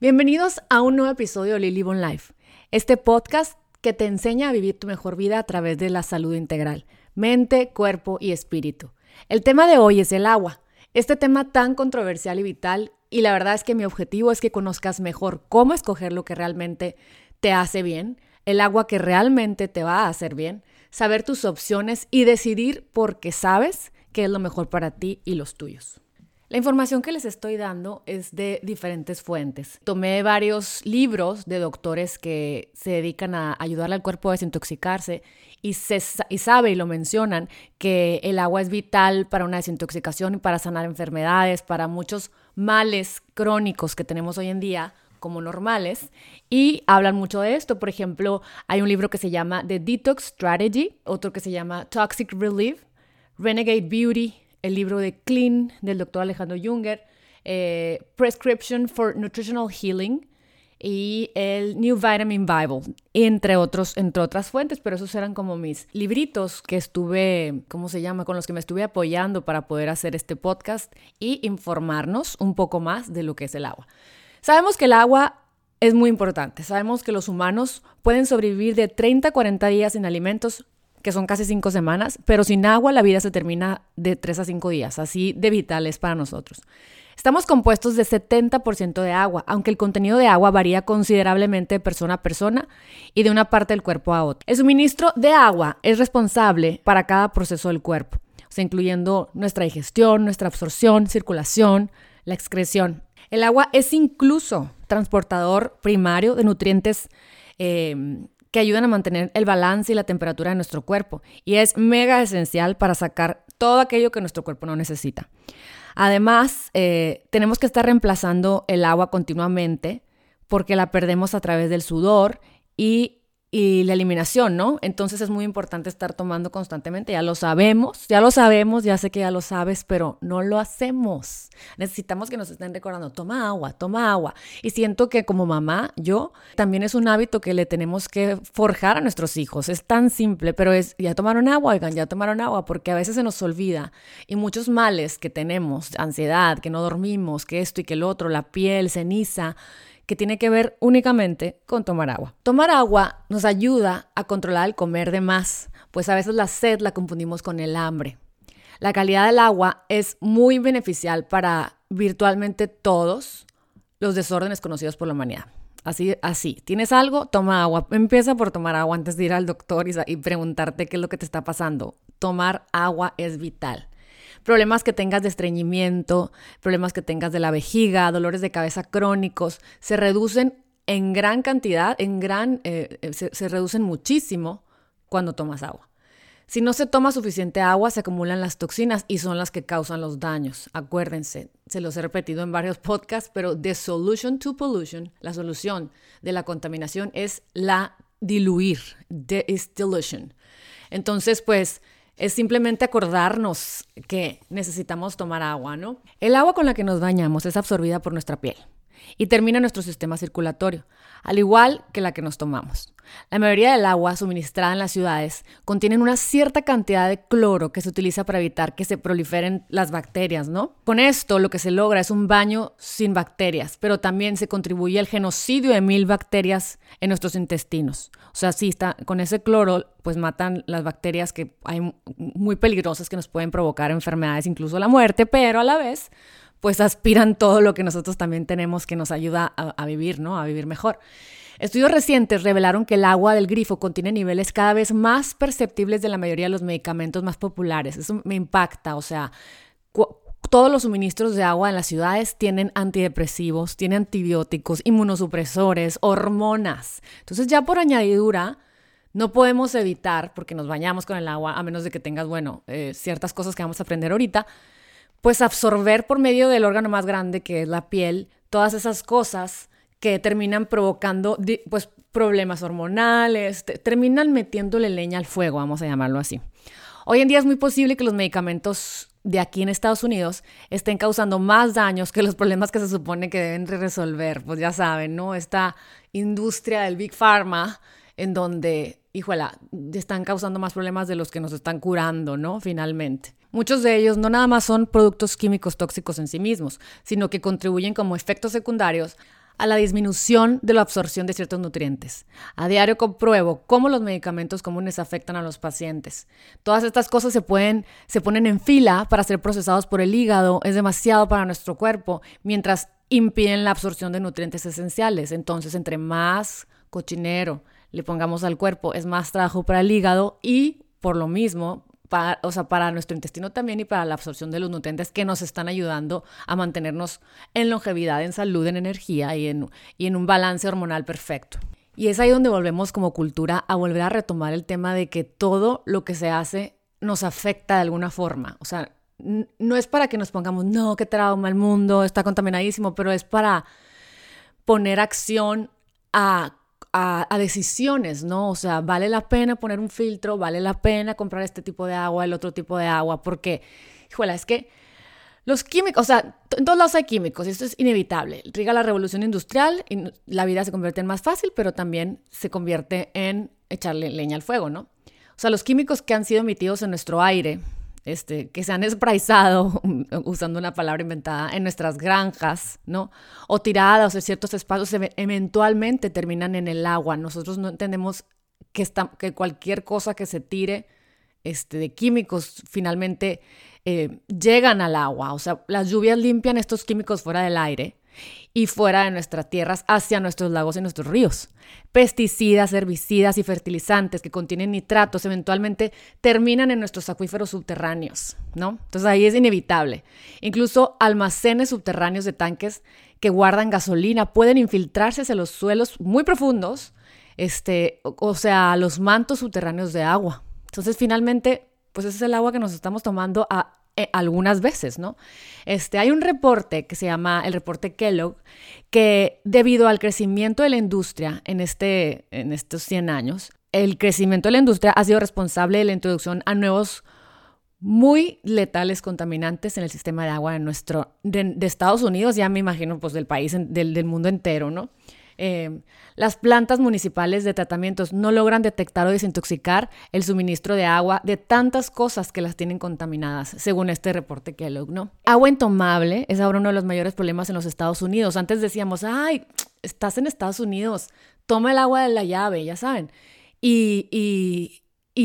Bienvenidos a un nuevo episodio de Lily Bon Life, este podcast que te enseña a vivir tu mejor vida a través de la salud integral, mente, cuerpo y espíritu. El tema de hoy es el agua, este tema tan controversial y vital, y la verdad es que mi objetivo es que conozcas mejor cómo escoger lo que realmente te hace bien, el agua que realmente te va a hacer bien, saber tus opciones y decidir porque sabes qué es lo mejor para ti y los tuyos. La información que les estoy dando es de diferentes fuentes. Tomé varios libros de doctores que se dedican a ayudarle al cuerpo a desintoxicarse y, se, y sabe y lo mencionan que el agua es vital para una desintoxicación y para sanar enfermedades, para muchos males crónicos que tenemos hoy en día como normales y hablan mucho de esto. Por ejemplo, hay un libro que se llama The Detox Strategy, otro que se llama Toxic Relief, Renegade Beauty, el libro de Clean del doctor Alejandro Junger, eh, Prescription for Nutritional Healing y el New Vitamin Bible, entre, otros, entre otras fuentes, pero esos eran como mis libritos que estuve, ¿cómo se llama?, con los que me estuve apoyando para poder hacer este podcast y informarnos un poco más de lo que es el agua. Sabemos que el agua es muy importante, sabemos que los humanos pueden sobrevivir de 30 a 40 días sin alimentos que son casi cinco semanas, pero sin agua la vida se termina de tres a cinco días, así de vital es para nosotros. Estamos compuestos de 70% de agua, aunque el contenido de agua varía considerablemente de persona a persona y de una parte del cuerpo a otra. El suministro de agua es responsable para cada proceso del cuerpo, o sea, incluyendo nuestra digestión, nuestra absorción, circulación, la excreción. El agua es incluso transportador primario de nutrientes eh, que ayudan a mantener el balance y la temperatura de nuestro cuerpo y es mega esencial para sacar todo aquello que nuestro cuerpo no necesita. Además, eh, tenemos que estar reemplazando el agua continuamente porque la perdemos a través del sudor y y la eliminación, ¿no? Entonces es muy importante estar tomando constantemente, ya lo sabemos, ya lo sabemos, ya sé que ya lo sabes, pero no lo hacemos. Necesitamos que nos estén recordando, toma agua, toma agua. Y siento que como mamá, yo, también es un hábito que le tenemos que forjar a nuestros hijos. Es tan simple, pero es, ya tomaron agua, oigan, ya tomaron agua, porque a veces se nos olvida. Y muchos males que tenemos, ansiedad, que no dormimos, que esto y que el otro, la piel, ceniza, que tiene que ver únicamente con tomar agua. Tomar agua nos ayuda a controlar el comer de más, pues a veces la sed la confundimos con el hambre. La calidad del agua es muy beneficial para virtualmente todos los desórdenes conocidos por la humanidad. Así, así. ¿Tienes algo? Toma agua. Empieza por tomar agua antes de ir al doctor y, y preguntarte qué es lo que te está pasando. Tomar agua es vital problemas que tengas de estreñimiento, problemas que tengas de la vejiga, dolores de cabeza crónicos, se reducen en gran cantidad, en gran, eh, eh, se, reducen muchísimo cuando tomas agua. Si no se toma suficiente agua, se acumulan las toxinas y son las que causan los daños. Acuérdense, se los he repetido en varios podcasts, pero the solution to pollution, la solución de la contaminación es la diluir, dilution. Entonces, pues, es simplemente acordarnos que necesitamos tomar agua, ¿no? El agua con la que nos bañamos es absorbida por nuestra piel y termina nuestro sistema circulatorio, al igual que la que nos tomamos. La mayoría del agua suministrada en las ciudades contienen una cierta cantidad de cloro que se utiliza para evitar que se proliferen las bacterias, ¿no? Con esto lo que se logra es un baño sin bacterias, pero también se contribuye al genocidio de mil bacterias en nuestros intestinos. O sea, está, con ese cloro pues matan las bacterias que hay muy peligrosas que nos pueden provocar enfermedades, incluso la muerte, pero a la vez pues aspiran todo lo que nosotros también tenemos que nos ayuda a, vivir, ¿no? A vivir mejor. Estudios recientes revelaron que el agua del grifo contiene niveles cada vez más perceptibles de la mayoría de los medicamentos más populares. Eso me impacta, o sea, todos los suministros de agua en las ciudades tienen antidepresivos, tienen antibióticos, inmunosupresores, hormonas. Entonces ya por añadidura, no podemos evitar, porque nos bañamos con el agua, a menos de que tengas, bueno, eh, ciertas cosas que vamos a aprender ahorita, pues absorber por medio del órgano más grande que es la piel todas esas cosas que terminan provocando pues, problemas hormonales, terminan metiéndole leña al fuego, vamos a llamarlo así. Hoy en día es muy posible que los medicamentos de aquí en Estados Unidos estén causando más daños que los problemas que se supone que deben resolver. Pues ya saben, ¿no? Esta industria del Big Pharma en donde, híjola, están causando más problemas de los que nos están curando, ¿no? Finalmente. Muchos de ellos no nada más son productos químicos tóxicos en sí mismos, sino que contribuyen como efectos secundarios a la disminución de la absorción de ciertos nutrientes. A diario compruebo cómo los medicamentos comunes afectan a los pacientes. Todas estas cosas se pueden se ponen en fila para ser procesados por el hígado, es demasiado para nuestro cuerpo, mientras impiden la absorción de nutrientes esenciales. Entonces, entre más cochinero le pongamos al cuerpo, es más trabajo para el hígado y por lo mismo para, o sea, para nuestro intestino también y para la absorción de los nutrientes que nos están ayudando a mantenernos en longevidad, en salud, en energía y en, y en un balance hormonal perfecto. Y es ahí donde volvemos como cultura a volver a retomar el tema de que todo lo que se hace nos afecta de alguna forma. O sea, no es para que nos pongamos, no, qué trauma, el mundo está contaminadísimo, pero es para poner acción a a, decisiones, ¿no? O sea, vale la pena poner un filtro, vale la pena comprar este tipo de agua, el otro tipo de agua, porque, híjole, es que los químicos, o sea, en todos lados hay químicos y esto es inevitable. Riga la revolución industrial y la vida se convierte en más fácil, pero también se convierte en echarle leña al fuego, ¿no? O sea, los químicos que han sido emitidos en nuestro aire, este, que se han espraizado, usando una palabra inventada, en nuestras granjas, ¿no? O tiradas en ciertos espacios, eventualmente terminan en el agua. Nosotros no entendemos que, cualquier cosa que se tire este, de químicos finalmente eh, llegan al agua. O sea, las lluvias limpian estos químicos fuera del aire y fuera de nuestras tierras hacia nuestros lagos y nuestros ríos. Pesticidas, herbicidas y fertilizantes que contienen nitratos eventualmente terminan en nuestros acuíferos subterráneos, ¿no? Entonces ahí es inevitable. Incluso almacenes subterráneos de tanques que guardan gasolina pueden infiltrarse hacia los suelos muy profundos, este, o sea, los mantos subterráneos de agua. Entonces finalmente, pues ese es el agua que nos estamos tomando a eh, algunas veces, ¿no? Este, hay un reporte que se llama el reporte Kellogg, que debido al crecimiento de la industria en, este, en estos 100 años, el crecimiento de la industria ha sido responsable de la introducción a nuevos muy letales contaminantes en el sistema de agua de nuestro, de, Estados Unidos, ya me imagino, pues del país, del, del mundo entero, ¿no? Em, las plantas municipales de tratamientos no logran detectar o desintoxicar el suministro de agua de tantas cosas que las tienen contaminadas, según este reporte Kellogg, ¿no? Agua intomable es ahora uno de los mayores problemas en los Estados Unidos. Antes decíamos, ay, estás en Estados Unidos, toma el agua de la llave, ya saben. y, y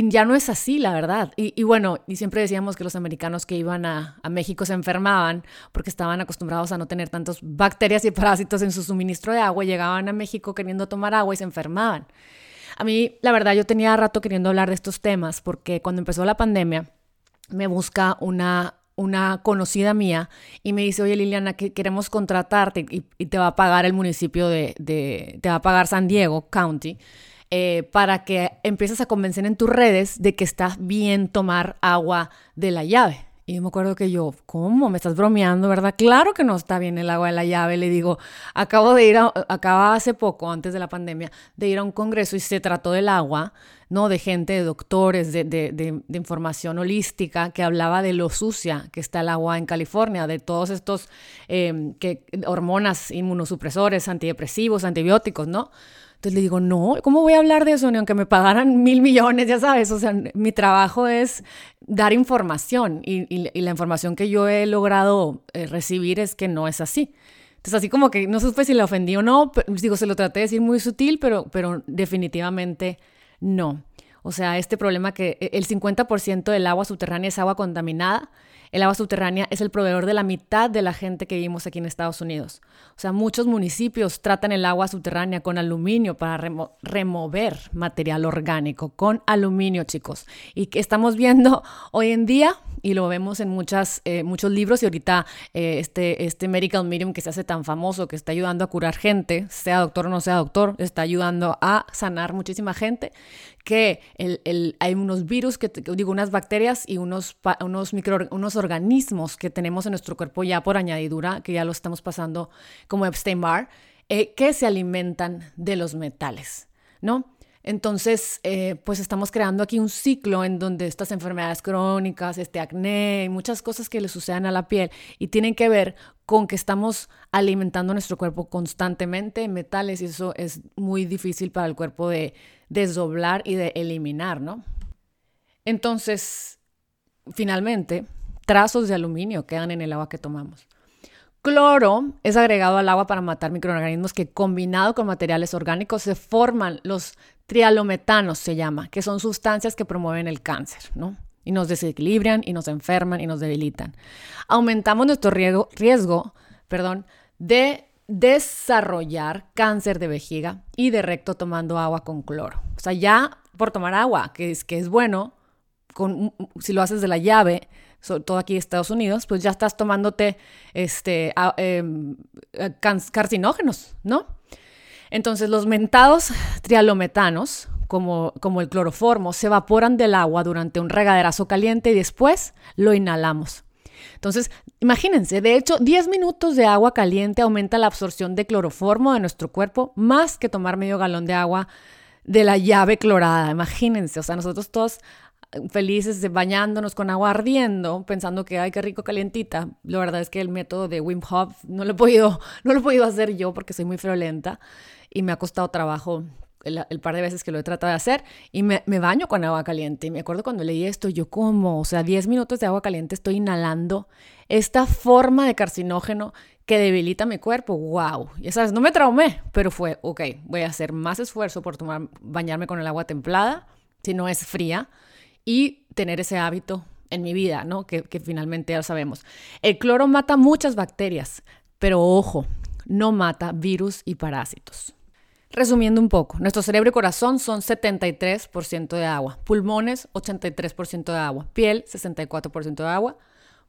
ya no es así, la verdad. Y, bueno, y siempre decíamos que los americanos que iban a, México se enfermaban porque estaban acostumbrados a no tener tantas bacterias y parásitos en su suministro de agua. Llegaban a México queriendo tomar agua y se enfermaban. A mí, la verdad, yo tenía rato queriendo hablar de estos temas porque cuando empezó la pandemia, me busca una, una conocida mía y me dice, oye Liliana, que queremos contratarte y, te va a pagar el municipio de, de, te va a pagar San Diego County eh, para que empieces a convencer en tus redes de que está bien tomar agua de la llave. Y yo me acuerdo que yo, ¿cómo? ¿Me estás bromeando, verdad? Claro que no está bien el agua de la llave. Le digo, acabo de ir, a, acaba hace poco, antes de la pandemia, de ir a un congreso y se trató del agua, ¿no? De gente, de doctores, de, de, de, información holística que hablaba de lo sucia que está el agua en California, de todos estos eh, que, hormonas inmunosupresores, antidepresivos, antibióticos, ¿no? Entonces le digo, no, ¿cómo voy a hablar de eso? Ni aunque me pagaran mil millones, ya sabes, o sea, mi trabajo es dar información y, la información que yo he logrado eh, recibir es que no es así. Entonces, así como que no supe si le ofendí o no, digo, se lo traté de decir muy sutil, pero, pero definitivamente no. O sea, este problema que e, el 50% del agua subterránea es agua contaminada, el agua subterránea es el proveedor de la mitad de la gente que vivimos aquí en Estados Unidos. O sea, muchos municipios tratan el agua subterránea con aluminio para remover material orgánico, con aluminio, chicos. Y que estamos viendo hoy en día, y lo vemos en muchas, eh, muchos libros, y ahorita eh, este, este medical medium que se hace tan famoso, que está ayudando a curar gente, sea doctor o no sea doctor, está ayudando a sanar muchísima gente, que el, hay unos virus, que, digo, unas bacterias y unos, unos, micro, unos organismos que tenemos en nuestro cuerpo ya por añadidura, que ya lo estamos pasando como Epstein-Barr, eh, que se alimentan de los metales, ¿no? Entonces, eh, pues estamos creando aquí un ciclo en donde estas enfermedades crónicas, este acné, muchas cosas que le sucedan a la piel y tienen que ver con que estamos alimentando nuestro cuerpo constantemente en metales y eso es muy difícil para el cuerpo de desdoblar y de eliminar, ¿no? Entonces, finalmente, trazos de aluminio quedan en el agua que tomamos. Cloro es agregado al agua para matar microorganismos que combinado con materiales orgánicos se forman los trialometanos, se llama, que son sustancias que promueven el cáncer, ¿no? Y nos desequilibran y nos enferman y nos debilitan. Aumentamos nuestro riesgo, riesgo perdón, de desarrollar cáncer de vejiga y de recto tomando agua con cloro. O sea, ya por tomar agua, que es, que es bueno, con, si lo haces de la llave, sobre todo aquí en Estados Unidos, pues ya estás tomándote este, em, carcinógenos, ¿no? Entonces los mentados trialometanos, como, como el cloroformo, se evaporan del agua durante un regaderazo caliente y después lo inhalamos. Entonces, imagínense, de hecho, 10 minutos de agua caliente aumenta la absorción de cloroformo de nuestro cuerpo más que tomar medio galón de agua de la llave clorada. Imagínense, o sea, nosotros todos felices bañándonos con agua ardiendo, pensando que ay, qué rico calientita. La verdad es que el método de Wim Hof no lo he podido, no lo he podido hacer yo porque soy muy friolenta y me ha costado trabajo el, par de veces que lo he tratado de hacer y me, baño con agua caliente. Y me acuerdo cuando leí esto, yo como, o sea, 10 minutos de agua caliente estoy inhalando esta forma de carcinógeno que debilita mi cuerpo. ¡Wow! Y sabes, no me traumé, pero fue, ok, voy a hacer más esfuerzo por tomar, bañarme con el agua templada, si no es fría y tener ese hábito en mi vida, ¿no? Que, finalmente ya lo sabemos. El cloro mata muchas bacterias, pero ojo, no mata virus y parásitos. Resumiendo un poco, nuestro cerebro y corazón son 73% de agua, pulmones 83% de agua, piel 64% de agua,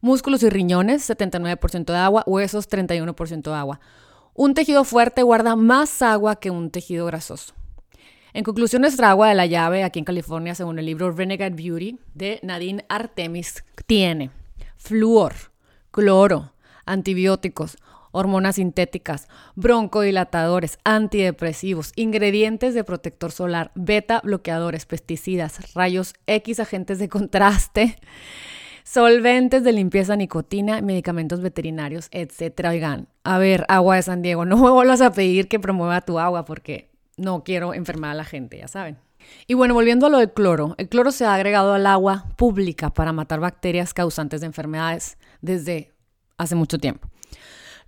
músculos y riñones 79% de agua, huesos 31% de agua. Un tejido fuerte guarda más agua que un tejido grasoso. En conclusión, nuestra agua de la llave aquí en California, según el libro Renegade Beauty de Nadine Artemis, tiene flúor, cloro, antibióticos, hormonas sintéticas, broncodilatadores, antidepresivos, ingredientes de protector solar, beta bloqueadores, pesticidas, rayos X, agentes de contraste, solventes de limpieza, nicotina, medicamentos veterinarios, etc. Oigan, a ver, agua de San Diego, no me vuelvas a pedir que promueva tu agua porque no quiero enfermar a la gente, ya saben. Y bueno, volviendo a lo del cloro, el cloro se ha agregado al agua pública para matar bacterias causantes de enfermedades desde hace mucho tiempo.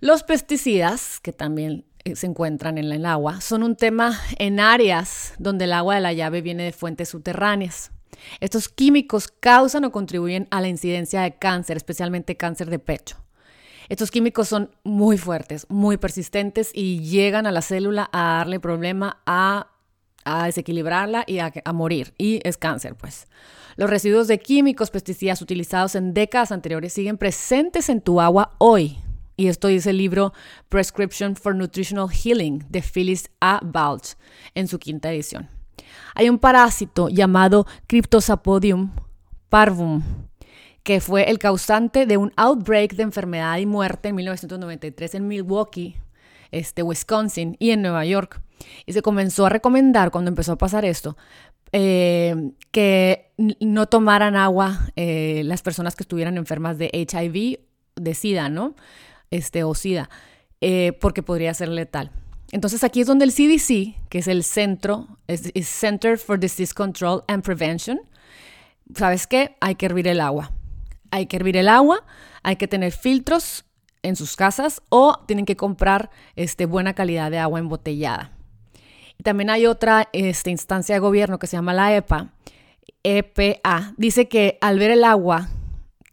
Los pesticidas, que también eh, se encuentran en el agua, son un tema en áreas donde el agua de la llave viene de fuentes subterráneas. Estos químicos causan o contribuyen a la incidencia de cáncer, especialmente cáncer de pecho. Estos químicos son muy fuertes, muy persistentes y llegan a la célula a darle problema, a, desequilibrarla y a, a morir. Y es cáncer, pues. Los residuos de químicos, pesticidas utilizados en décadas anteriores siguen presentes en tu agua hoy. Y esto dice el libro Prescription for Nutritional Healing de Phyllis A. Balch en su quinta edición. Hay un parásito llamado Cryptosapodium parvum que fue el causante de un outbreak de enfermedad y muerte en 1993 en Milwaukee, este, Wisconsin y en Nueva York. Y se comenzó a recomendar cuando empezó a pasar esto eh, que no tomaran agua eh, las personas que estuvieran enfermas de HIV, de SIDA, ¿no? Este, o eh, porque podría ser letal. Entonces aquí es donde el CDC, que es el centro, es, Center for Disease Control and Prevention, ¿sabes qué? Hay que hervir el agua hay que hervir el agua, hay que tener filtros en sus casas o tienen que comprar este, buena calidad de agua embotellada. También hay otra este, instancia de gobierno que se llama la EPA, EPA. Dice que al ver el agua,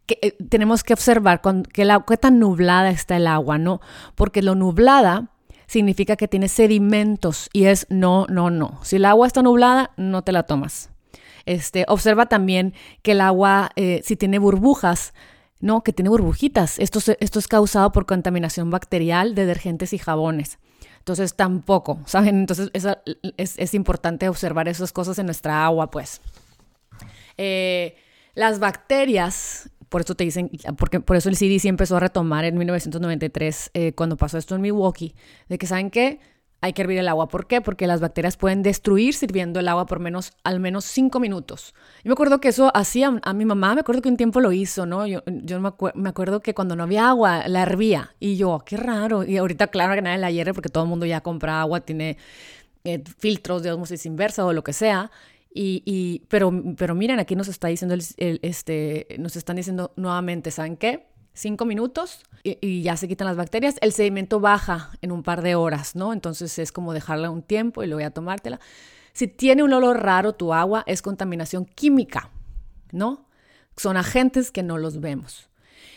que, eh, tenemos que observar que la, qué tan nublada está el agua, ¿no? Porque lo nublada significa que tiene sedimentos y es no, no, no. Si el agua está nublada, no te la tomas. Este, observa también que el agua, eh, si tiene burbujas, ¿no? Que tiene burbujitas. Esto, esto es causado por contaminación bacterial, de detergentes y jabones. Entonces tampoco, ¿saben? Entonces es, importante observar esas cosas en nuestra agua, pues. Eh, las bacterias, por eso te dicen, porque por eso el CDC empezó a retomar en 1993, eh, cuando pasó esto en Milwaukee, de que, ¿saben qué? hay que hervir el agua. ¿Por qué? Porque las bacterias pueden destruir sirviendo el agua por menos, al menos cinco minutos. Yo me acuerdo que eso hacía a mi mamá, me acuerdo que un tiempo lo hizo, ¿no? Yo, yo me, me, acuerdo que cuando no había agua, la hervía. Y yo, qué raro. Y ahorita, claro que nadie la hierve porque todo el mundo ya compra agua, tiene eh, filtros de osmosis inversa o lo que sea. Y, y, pero, pero miren, aquí nos está diciendo, el, este, nos están diciendo nuevamente, ¿saben qué? cinco minutos y, ya se quitan las bacterias. El sedimento baja en un par de horas, ¿no? Entonces es como dejarla un tiempo y luego a tomártela. Si tiene un olor raro tu agua, es contaminación química, ¿no? Son agentes que no los vemos.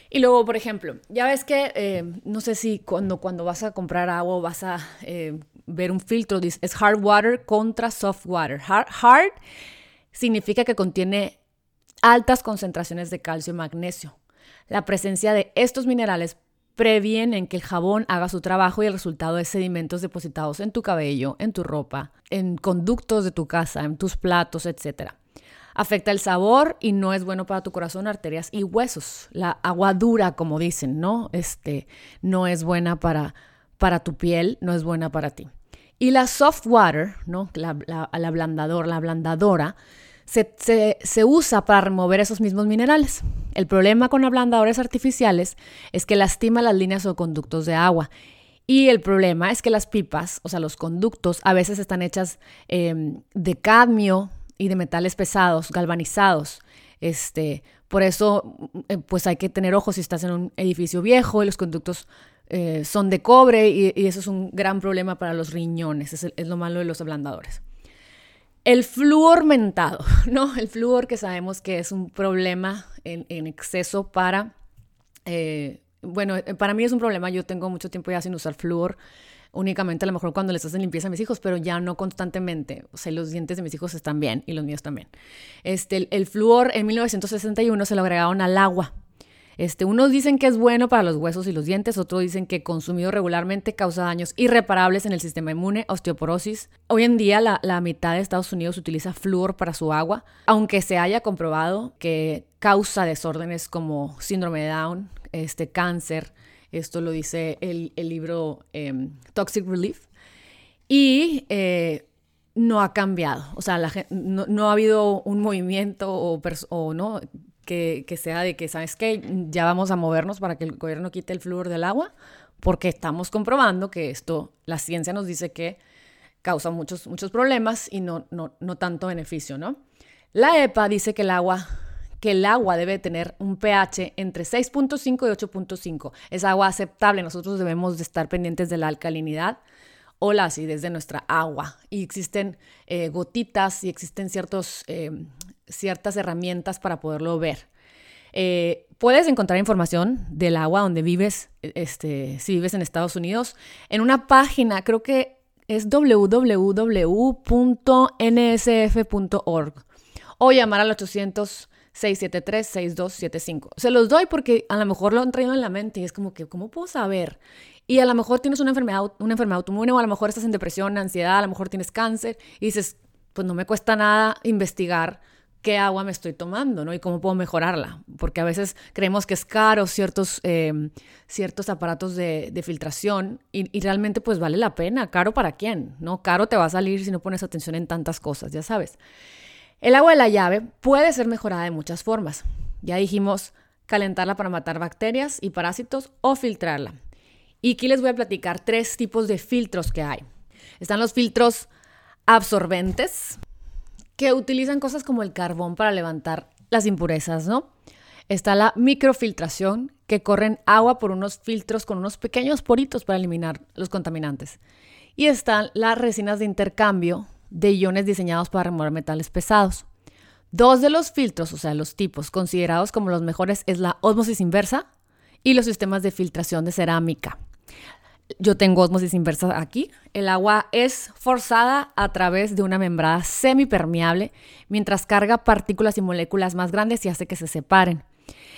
Y luego, por ejemplo, ya ves que, eh, no sé si cuando, cuando vas a comprar agua vas a eh, ver un filtro, es hard water contra soft water. hard significa que contiene altas concentraciones de calcio y magnesio. La presencia de estos minerales previenen que el jabón haga su trabajo y el resultado es sedimentos depositados en tu cabello, en tu ropa, en conductos de tu casa, en tus platos, etc. Afecta el sabor y no es bueno para tu corazón, arterias y huesos. La agua dura, como dicen, ¿no? Este, no es buena para, para tu piel, no es buena para ti. Y la soft water, ¿no? La, la, la ablandador, la ablandadora, se, usa para remover esos mismos minerales. El problema con ablandadores artificiales es que lastima las líneas o conductos de agua. Y el problema es que las pipas, o sea, los conductos, a veces están hechas em, de cadmio y de metales pesados, galvanizados. Este, por eso, eh, pues hay que tener ojos si estás en un edificio viejo y los conductos eh, son de cobre y, eso es un gran problema para los riñones. es lo malo de los ablandadores. El flúor mentado, ¿no? El flúor que sabemos que es un problema en, exceso para, eh, bueno, para mí es un problema, yo tengo mucho tiempo ya sin usar flúor, únicamente a lo mejor cuando les hacen limpieza a mis hijos, pero ya no constantemente. O sea, los dientes de mis hijos están bien y los míos también. Este, el, el flúor en 1961 se lo agregaron al agua este, unos dicen que es bueno para los huesos y los dientes, otros dicen que consumido regularmente causa daños irreparables en el sistema inmune, osteoporosis. Hoy en día la, la mitad de Estados Unidos utiliza flúor para su agua, aunque se haya comprobado que causa desórdenes como síndrome de Down, este, cáncer. Esto lo dice el, el libro em, Toxic Relief. Y eh, no ha cambiado. O sea, no, no, ha habido un movimiento o, no que, sea de que, ¿sabes qué? Ya vamos a movernos para que el gobierno quite el flúor del agua, porque estamos comprobando que esto, la ciencia nos dice que causa muchos, muchos problemas y no, no, no tanto beneficio, ¿no? La EPA dice que el agua que el agua debe tener un pH entre 6.5 y 8.5. Es agua aceptable. Nosotros debemos de estar pendientes de la alcalinidad o la acidez de nuestra agua. Y existen eh, gotitas y existen eh, ciertas herramientas para poderlo ver. Eh, puedes encontrar información del agua donde vives, este, si vives en Estados Unidos, en una página, creo que es www.nsf.org o llamar al 800 673-6275. Se los doy porque a lo mejor lo han traído en la mente y es como que, ¿cómo puedo saber? Y a lo mejor tienes una enfermedad, una enfermedad autoinmune o a lo mejor estás en depresión, ansiedad, a lo mejor tienes cáncer y dices, pues no me cuesta nada investigar qué agua me estoy tomando, ¿no? Y cómo puedo mejorarla. Porque a veces creemos que es caro ciertos, eh, ciertos aparatos de, filtración y, y, realmente pues vale la pena. ¿Caro para quién? ¿No? Caro te va a salir si no pones atención en tantas cosas, ya sabes. El agua de la llave puede ser mejorada de muchas formas. Ya dijimos calentarla para matar bacterias y parásitos o filtrarla. Y aquí les voy a platicar tres tipos de filtros que hay. Están los filtros absorbentes, que utilizan cosas como el carbón para levantar las impurezas, ¿no? Está la microfiltración, que corren agua por unos filtros con unos pequeños poritos para eliminar los contaminantes. Y están las resinas de intercambio de iones diseñados para remover metales pesados. Dos de los filtros, o sea, los tipos considerados como los mejores es la ósmosis inversa y los sistemas de filtración de cerámica. Yo tengo osmosis inversa aquí. El agua es forzada a través de una membrana semipermeable mientras carga partículas y moléculas más grandes y hace que se separen.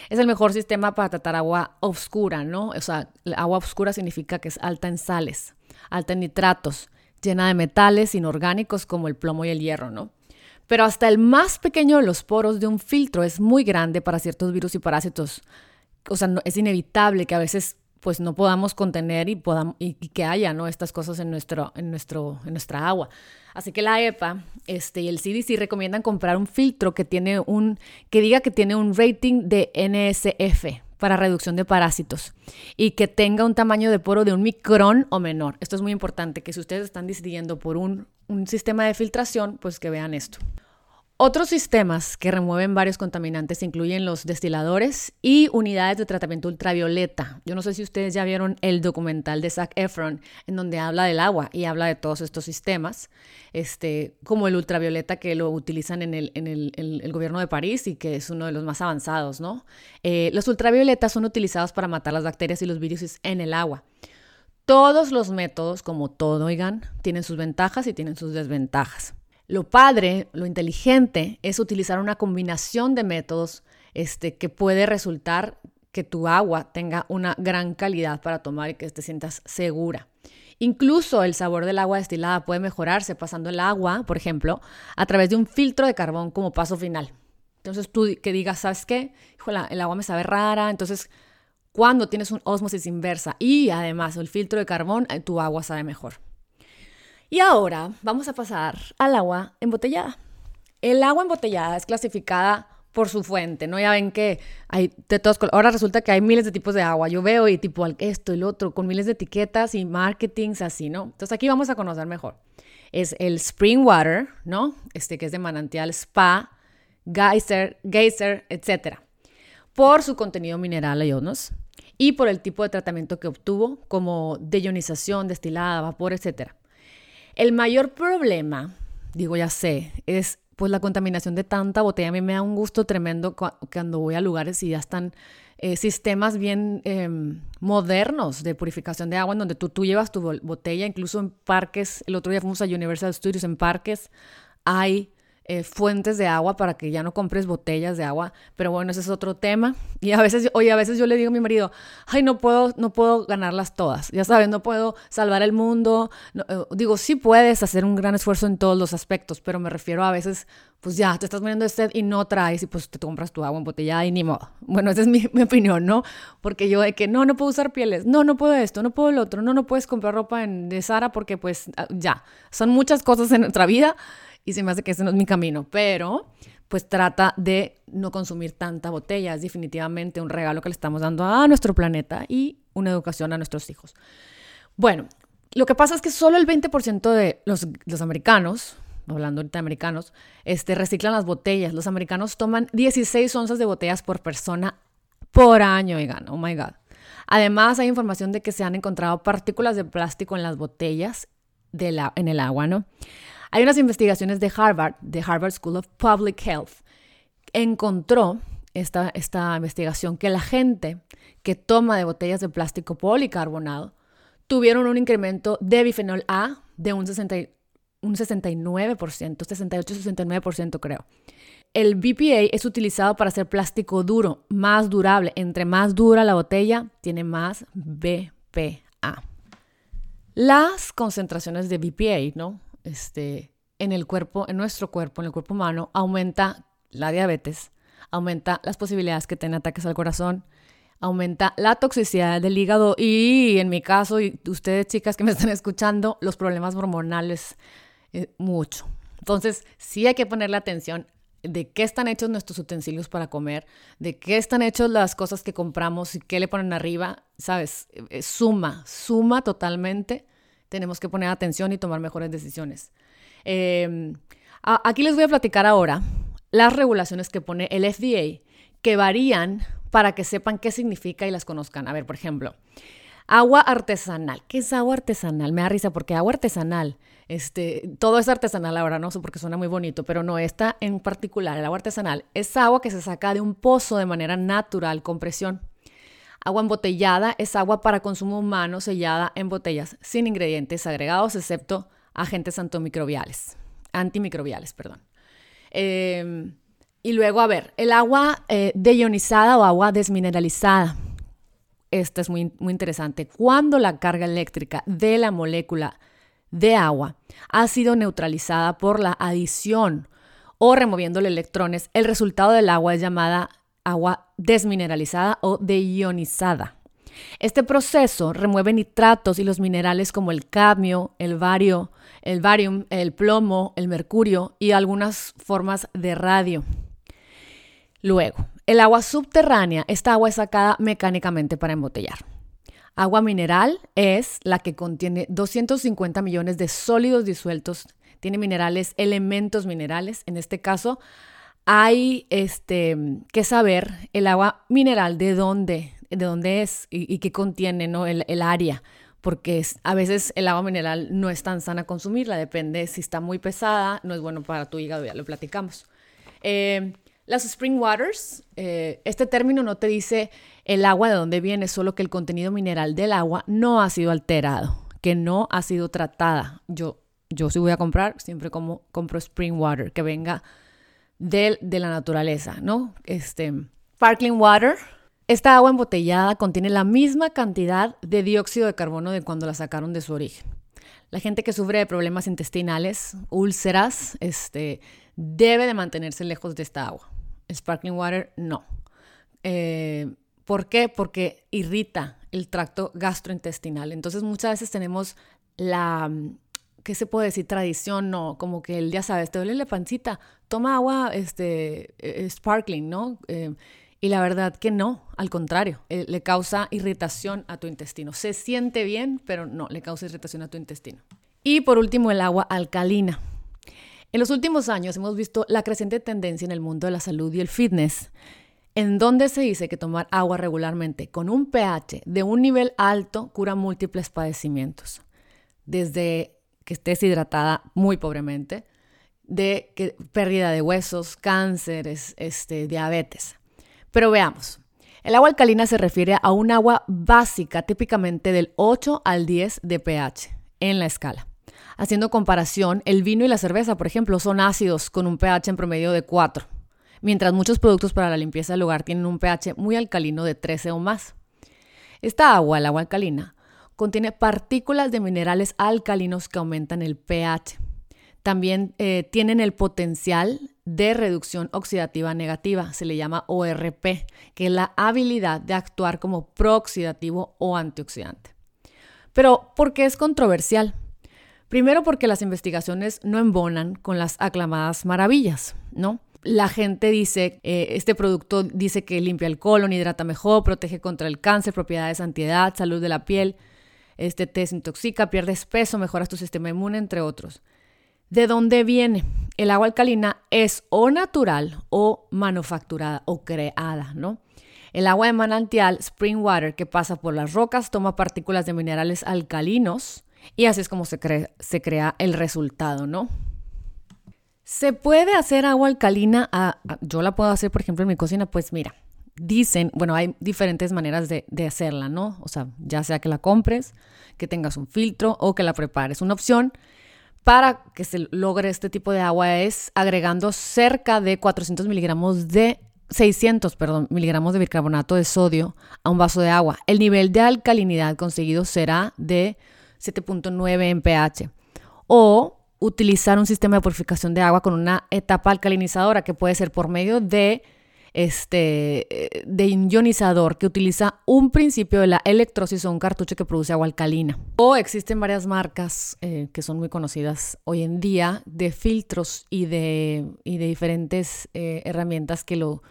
Es el mejor sistema para tratar agua oscura, ¿no? O sea, agua oscura significa que es alta en sales, alta en nitratos, llena de metales inorgánicos como el plomo y el hierro, ¿no? Pero hasta el más pequeño de los poros de un filtro es muy grande para ciertos virus y parásitos. O sea, es inevitable que a veces pues no podamos contener y, podamos, y, que haya ¿no? estas cosas en, nuestro, en, nuestro, en nuestra agua. Así que la EPA este, y el CDC recomiendan comprar un filtro que, tiene un, que diga que tiene un rating de NSF para reducción de parásitos y que tenga un tamaño de poro de un micrón o menor. Esto es muy importante, que si ustedes están decidiendo por un, un sistema de filtración, pues que vean esto. Otros sistemas que remueven varios contaminantes incluyen los destiladores y unidades de tratamiento ultravioleta. Yo no sé si ustedes ya vieron el documental de Zac Efron, en donde habla del agua y habla de todos estos sistemas, este, como el ultravioleta que lo utilizan en el, en el, gobierno de París y que es uno de los más avanzados, ¿no? Eh, los ultravioletas son utilizados para matar las bacterias y los virus en el agua. Todos los métodos, como todo, oigan, tienen sus ventajas y tienen sus desventajas. Lo padre, lo inteligente es utilizar una combinación de métodos este, que puede resultar que tu agua tenga una gran calidad para tomar y que te sientas segura. Incluso el sabor del agua destilada puede mejorarse pasando el agua, por ejemplo, a través de un filtro de carbón como paso final. Entonces tú que digas, ¿sabes qué? el agua me sabe rara. Entonces, cuando tienes un osmosis inversa y además el filtro de carbón, eh, tu agua sabe mejor. Y ahora vamos a pasar al agua embotellada. El agua embotellada es clasificada por su fuente, ¿no? Ya ven que hay de todos Ahora resulta que hay miles de tipos de agua. Yo veo y tipo esto, el otro, con miles de etiquetas y marketings así, ¿no? Entonces aquí vamos a conocer mejor. Es el spring water, ¿no? Este que es de manantial spa, geyser, geyser, etc. Por su contenido mineral ionos y por el tipo de tratamiento que obtuvo, como deionización, destilada, vapor, etcétera. El mayor problema, digo ya sé, es pues la contaminación de tanta botella. A mí me da un gusto tremendo cuando voy a lugares y ya están eh, sistemas bien em, modernos de purificación de agua en donde tú, tú llevas tu botella, incluso en parques. El otro día fuimos a Universal Studios, en parques hay eh, fuentes de agua para que ya no compres botellas de agua. Pero bueno, ese es otro tema. Y a veces, oye, a veces yo le digo a mi marido, ay, no puedo, no puedo ganarlas todas. Ya sabes, no puedo salvar el mundo. Eh, digo, sí puedes hacer un gran esfuerzo en todos los aspectos, pero me refiero a veces, pues ya, te estás muriendo de sed y no traes y pues te compras tu agua en botella y ni modo. Bueno, esa es mi, mi, opinión, ¿no? Porque yo de que no, no puedo usar pieles, no, no puedo esto, no puedo lo otro, no, no puedes comprar ropa en, de Sara porque pues ah, ya, son muchas cosas en nuestra vida y se me hace que ese no es mi camino, pero pues trata de no consumir tanta botella. Es definitivamente un regalo que le estamos dando a nuestro planeta y una educación a nuestros hijos. Bueno, lo que pasa es que solo el 20% de los, los americanos, hablando ahorita de americanos, este, reciclan las botellas. Los americanos toman 16 onzas de botellas por persona por año, oigan, oh my God. Además, hay información de que se han encontrado partículas de plástico en las botellas de la, en el agua, ¿no? Hay unas investigaciones de Harvard, de Harvard School of Public Health, encontró esta, esta investigación que la gente que toma de botellas de plástico policarbonado tuvieron un incremento de bifenol A de un, 60, un 69%, 68-69% creo. El BPA es utilizado para hacer plástico duro, más durable. Entre más dura la botella, tiene más BPA. Las concentraciones de BPA, ¿no? Este, en el cuerpo, en nuestro cuerpo, en el cuerpo humano, aumenta la diabetes, aumenta las posibilidades que tenga ataques al corazón, aumenta la toxicidad del hígado y en mi caso, y ustedes chicas que me están escuchando, los problemas hormonales eh, mucho. Entonces, sí hay que ponerle atención de qué están hechos nuestros utensilios para comer, de qué están hechos las cosas que compramos y qué le ponen arriba, ¿sabes? Eh, suma, suma totalmente tenemos que poner atención y tomar mejores decisiones. Em, aquí les voy a platicar ahora las regulaciones que pone el FDA, que varían para que sepan qué significa y las conozcan. A ver, por ejemplo, agua artesanal. ¿Qué es agua artesanal? Me da risa porque agua artesanal, este, todo es artesanal ahora, no sé porque suena muy bonito, pero no, esta en particular, el agua artesanal, es agua que se saca de un pozo de manera natural con presión. Agua embotellada es agua para consumo humano sellada en botellas sin ingredientes agregados excepto agentes antimicrobiales. Antimicrobiales, perdón. Em, y luego, a ver, el agua eh, deionizada o agua desmineralizada. Esto es muy, muy interesante. Cuando la carga eléctrica de la molécula de agua ha sido neutralizada por la adición o removiendo electrones, el resultado del agua es llamada agua desmineralizada o deionizada. Este proceso remueve nitratos y los minerales como el cadmio, el bario, el barium, el plomo, el mercurio y algunas formas de radio. Luego, el agua subterránea, esta agua es sacada mecánicamente para embotellar. Agua mineral es la que contiene 250 millones de sólidos disueltos tiene minerales, elementos minerales. En este caso, hay este, que saber el agua mineral de dónde, de dónde es y, qué contiene ¿no? el, el área porque a veces el agua mineral no es tan sana consumirla, depende si está muy pesada, no es bueno para tu hígado, ya lo platicamos. Eh, las spring waters, eh, este término no te dice el agua de dónde viene, solo que el contenido mineral del agua no ha sido alterado, que no ha sido tratada. Yo, yo sí voy a comprar, siempre como, compro spring water, que venga de, de la naturaleza, ¿no? Este, sparkling water, esta agua embotellada contiene la misma cantidad de dióxido de carbono de cuando la sacaron de su origen. La gente que sufre de problemas intestinales, úlceras, este, debe de mantenerse lejos de esta agua. Sparkling water, no. Eh, ¿Por qué? Porque irrita el tracto gastrointestinal. Entonces muchas veces tenemos la, ¿qué se puede decir? Tradición, no, como que el día sabes, te duele la pancita, toma agua este, eh, sparkling, ¿no? Eh, y la verdad que no, al contrario, eh, le causa irritación a tu intestino. Se siente bien, pero no, le causa irritación a tu intestino. Y por último, el agua alcalina. En los últimos años hemos visto la creciente tendencia en el mundo de la salud y el fitness, en donde se dice que tomar agua regularmente con un pH de un nivel alto cura múltiples padecimientos, desde que estés hidratada muy pobremente, de pérdida de huesos, cánceres, este, diabetes. Pero veamos. El agua alcalina se refiere a un agua básica, típicamente del 8 al 10 de pH en la escala. Haciendo comparación, el vino y la cerveza, por ejemplo, son ácidos con un pH en promedio de 4, mientras muchos productos para la limpieza del hogar tienen un pH muy alcalino de 13 o más. Esta agua, el agua alcalina, contiene partículas de minerales alcalinos que aumentan el pH. También eh, tienen el potencial de reducción oxidativa negativa, se le llama ORP, que es la habilidad de actuar como prooxidativo o antioxidante. Pero, ¿por qué es controversial? Primero porque las investigaciones no embonan con las aclamadas maravillas, ¿no? La gente dice, eh, este producto dice que limpia el colon, hidrata mejor, protege contra el cáncer, propiedades antiedad, salud de la piel, este te desintoxica, pierdes peso, mejoras tu sistema inmune, entre otros. ¿De dónde viene? El agua alcalina es o natural o manufacturada o creada, ¿no? El agua de manantial, spring water, que pasa por las rocas, toma partículas de minerales alcalinos y así es como se, se crea el resultado, ¿no? ¿Se puede hacer agua alcalina? yo la puedo hacer, por ejemplo, en mi cocina. Pues mira, dicen, bueno, hay diferentes maneras de, de, hacerla, ¿no? O sea, ya sea que la compres, que tengas un filtro o que la prepares. Una opción para que se logre este tipo de agua es agregando cerca de 400 miligramos de 600 perdón, miligramos de bicarbonato de sodio a un vaso de agua. El nivel de alcalinidad conseguido será de 7.9 en pH. O utilizar un sistema de purificación de agua con una etapa alcalinizadora que puede ser por medio de este, eh, de ionizador que utiliza un principio de la electrosis o un cartucho que produce agua alcalina. O existen varias marcas eh, que son muy conocidas hoy en día de filtros y de, y de diferentes eh, herramientas que lo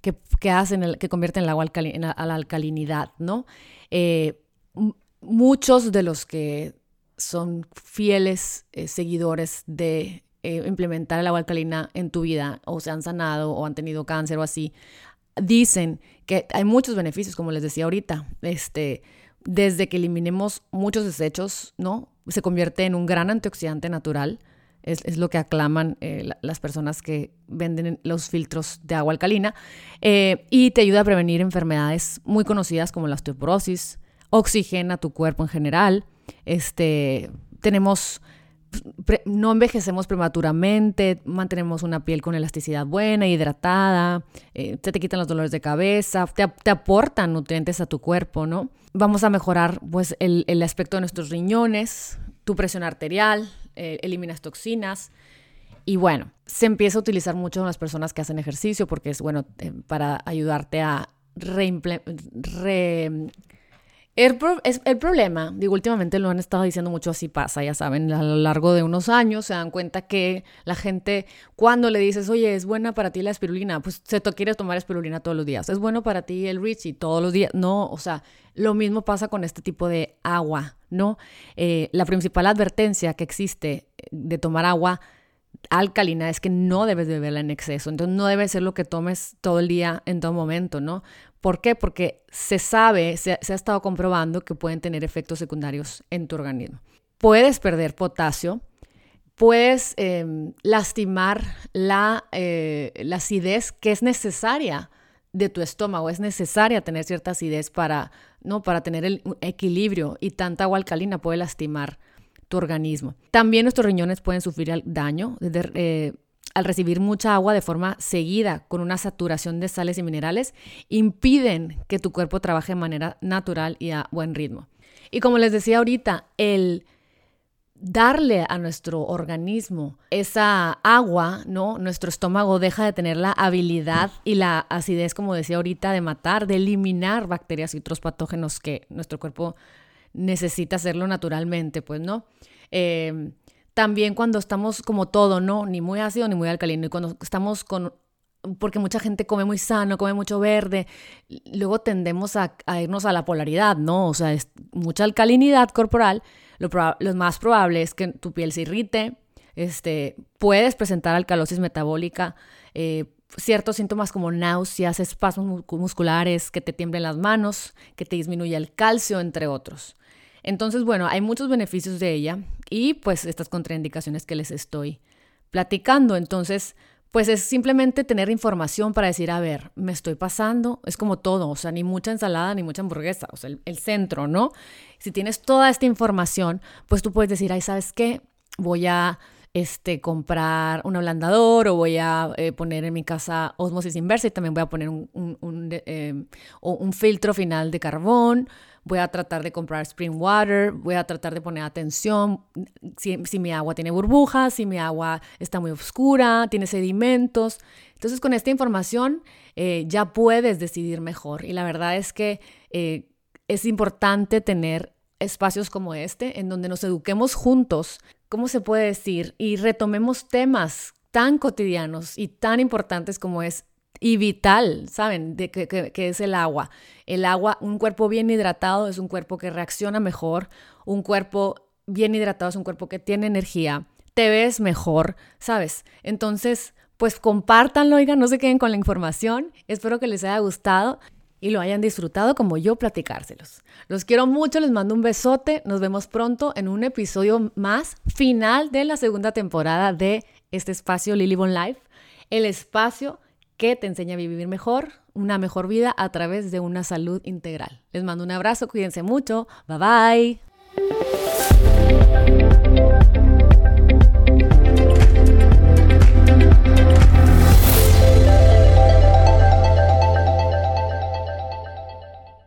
que, hacen, que convierten el agua a la alcalinidad, ¿no? muchos de los que son fieles seguidores de eh, implementar el agua alcalina en tu vida o se han sanado o han tenido cáncer o así, dicen que hay muchos beneficios, como les decía ahorita, este, desde que eliminemos muchos desechos, ¿no? Se convierte en un gran antioxidante natural. Es, lo que aclaman eh, las personas que venden los filtros de agua alcalina. Eh, y te ayuda a prevenir enfermedades muy conocidas como la osteoporosis, oxigena tu cuerpo en general. Este, tenemos no envejecemos prematuramente, mantenemos una piel con elasticidad buena, hidratada, eh, te, quitan los dolores de cabeza, te, aportan nutrientes a tu cuerpo, ¿no? Vamos a mejorar pues el, aspecto de nuestros riñones, tu presión arterial, eh, eliminas toxinas. Y bueno, se empieza a utilizar mucho en las personas que hacen ejercicio porque es bueno eh, para ayudarte a re El, el, problema, digo, últimamente lo han estado diciendo mucho, así pasa, ya saben, a lo largo de unos años se dan cuenta que la gente, cuando le dices, oye, es buena para ti la espirulina, pues se te quiere tomar espirulina todos los días. Es bueno para ti el Richie todos los días. No, o sea, lo mismo pasa con este tipo de agua, ¿no? Eh, la principal advertencia que existe de tomar agua alcalina es que no debes beberla en exceso. Entonces no debe ser lo que tomes todo el día en todo momento, ¿no? ¿Por qué? Porque se sabe, se, ha estado comprobando que pueden tener efectos secundarios en tu organismo. Puedes perder potasio, puedes em, lastimar la, eh, la acidez que es necesaria de tu estómago. Es necesaria tener cierta acidez para, ¿no? para tener el equilibrio y tanta agua alcalina puede lastimar tu organismo. También nuestros riñones pueden sufrir daño. Eh, al recibir mucha agua de forma seguida con una saturación de sales y minerales, impiden que tu cuerpo trabaje de manera natural y a buen ritmo. Y como les decía ahorita, el darle a nuestro organismo esa agua. Nuestro estómago deja de tener la habilidad y la acidez, como decía ahorita, de matar, de eliminar bacterias y otros patógenos que nuestro cuerpo necesita hacerlo naturalmente, pues, ¿no? Eh, también cuando estamos como todo, ¿no? Ni muy ácido ni muy alcalino. Y cuando estamos con porque mucha gente come muy sano, come mucho verde, luego tendemos a, irnos a la polaridad, ¿no? O sea, es mucha alcalinidad corporal, lo, más probable es que tu piel se irrite, este, puedes presentar alcalosis metabólica, eh, ciertos síntomas como náuseas, espasmos musculares, que te tiemblen las manos, que te disminuya el calcio, entre otros. Entonces, bueno, hay muchos beneficios de ella y pues estas contraindicaciones que les estoy platicando. Entonces, pues es simplemente tener información para decir, a ver, me estoy pasando, es como todo, o sea, ni mucha ensalada ni mucha hamburguesa, o sea, el, centro, ¿no? Si tienes toda esta información, pues tú puedes decir, ay, ¿sabes qué? Voy a este, comprar un ablandador o voy a eh, poner en mi casa osmosis inversa y también voy a poner un, un, eh, un filtro final de carbón voy a tratar de comprar spring water, voy a tratar de poner atención si, mi agua tiene burbujas, si mi agua está muy oscura, tiene sedimentos. Entonces con esta información eh, ya puedes decidir mejor y la verdad es que eh, es importante tener espacios como este en donde nos eduquemos juntos, ¿cómo se puede decir? Y retomemos temas tan cotidianos y tan importantes como es y vital, ¿saben? De que, es el agua. El agua, un cuerpo bien hidratado es un cuerpo que reacciona mejor, un cuerpo bien hidratado es un cuerpo que tiene energía, te ves mejor, ¿sabes? Entonces, pues compártanlo, oigan, no se queden con la información. Espero que les haya gustado y lo hayan disfrutado como yo platicárselos. Los quiero mucho, les mando un besote. Nos vemos pronto en un episodio más final de la segunda temporada de este espacio Lily Bon Life, el espacio que te enseña a vivir mejor, una mejor vida a través de una salud integral. Les mando un abrazo, cuídense mucho, bye bye.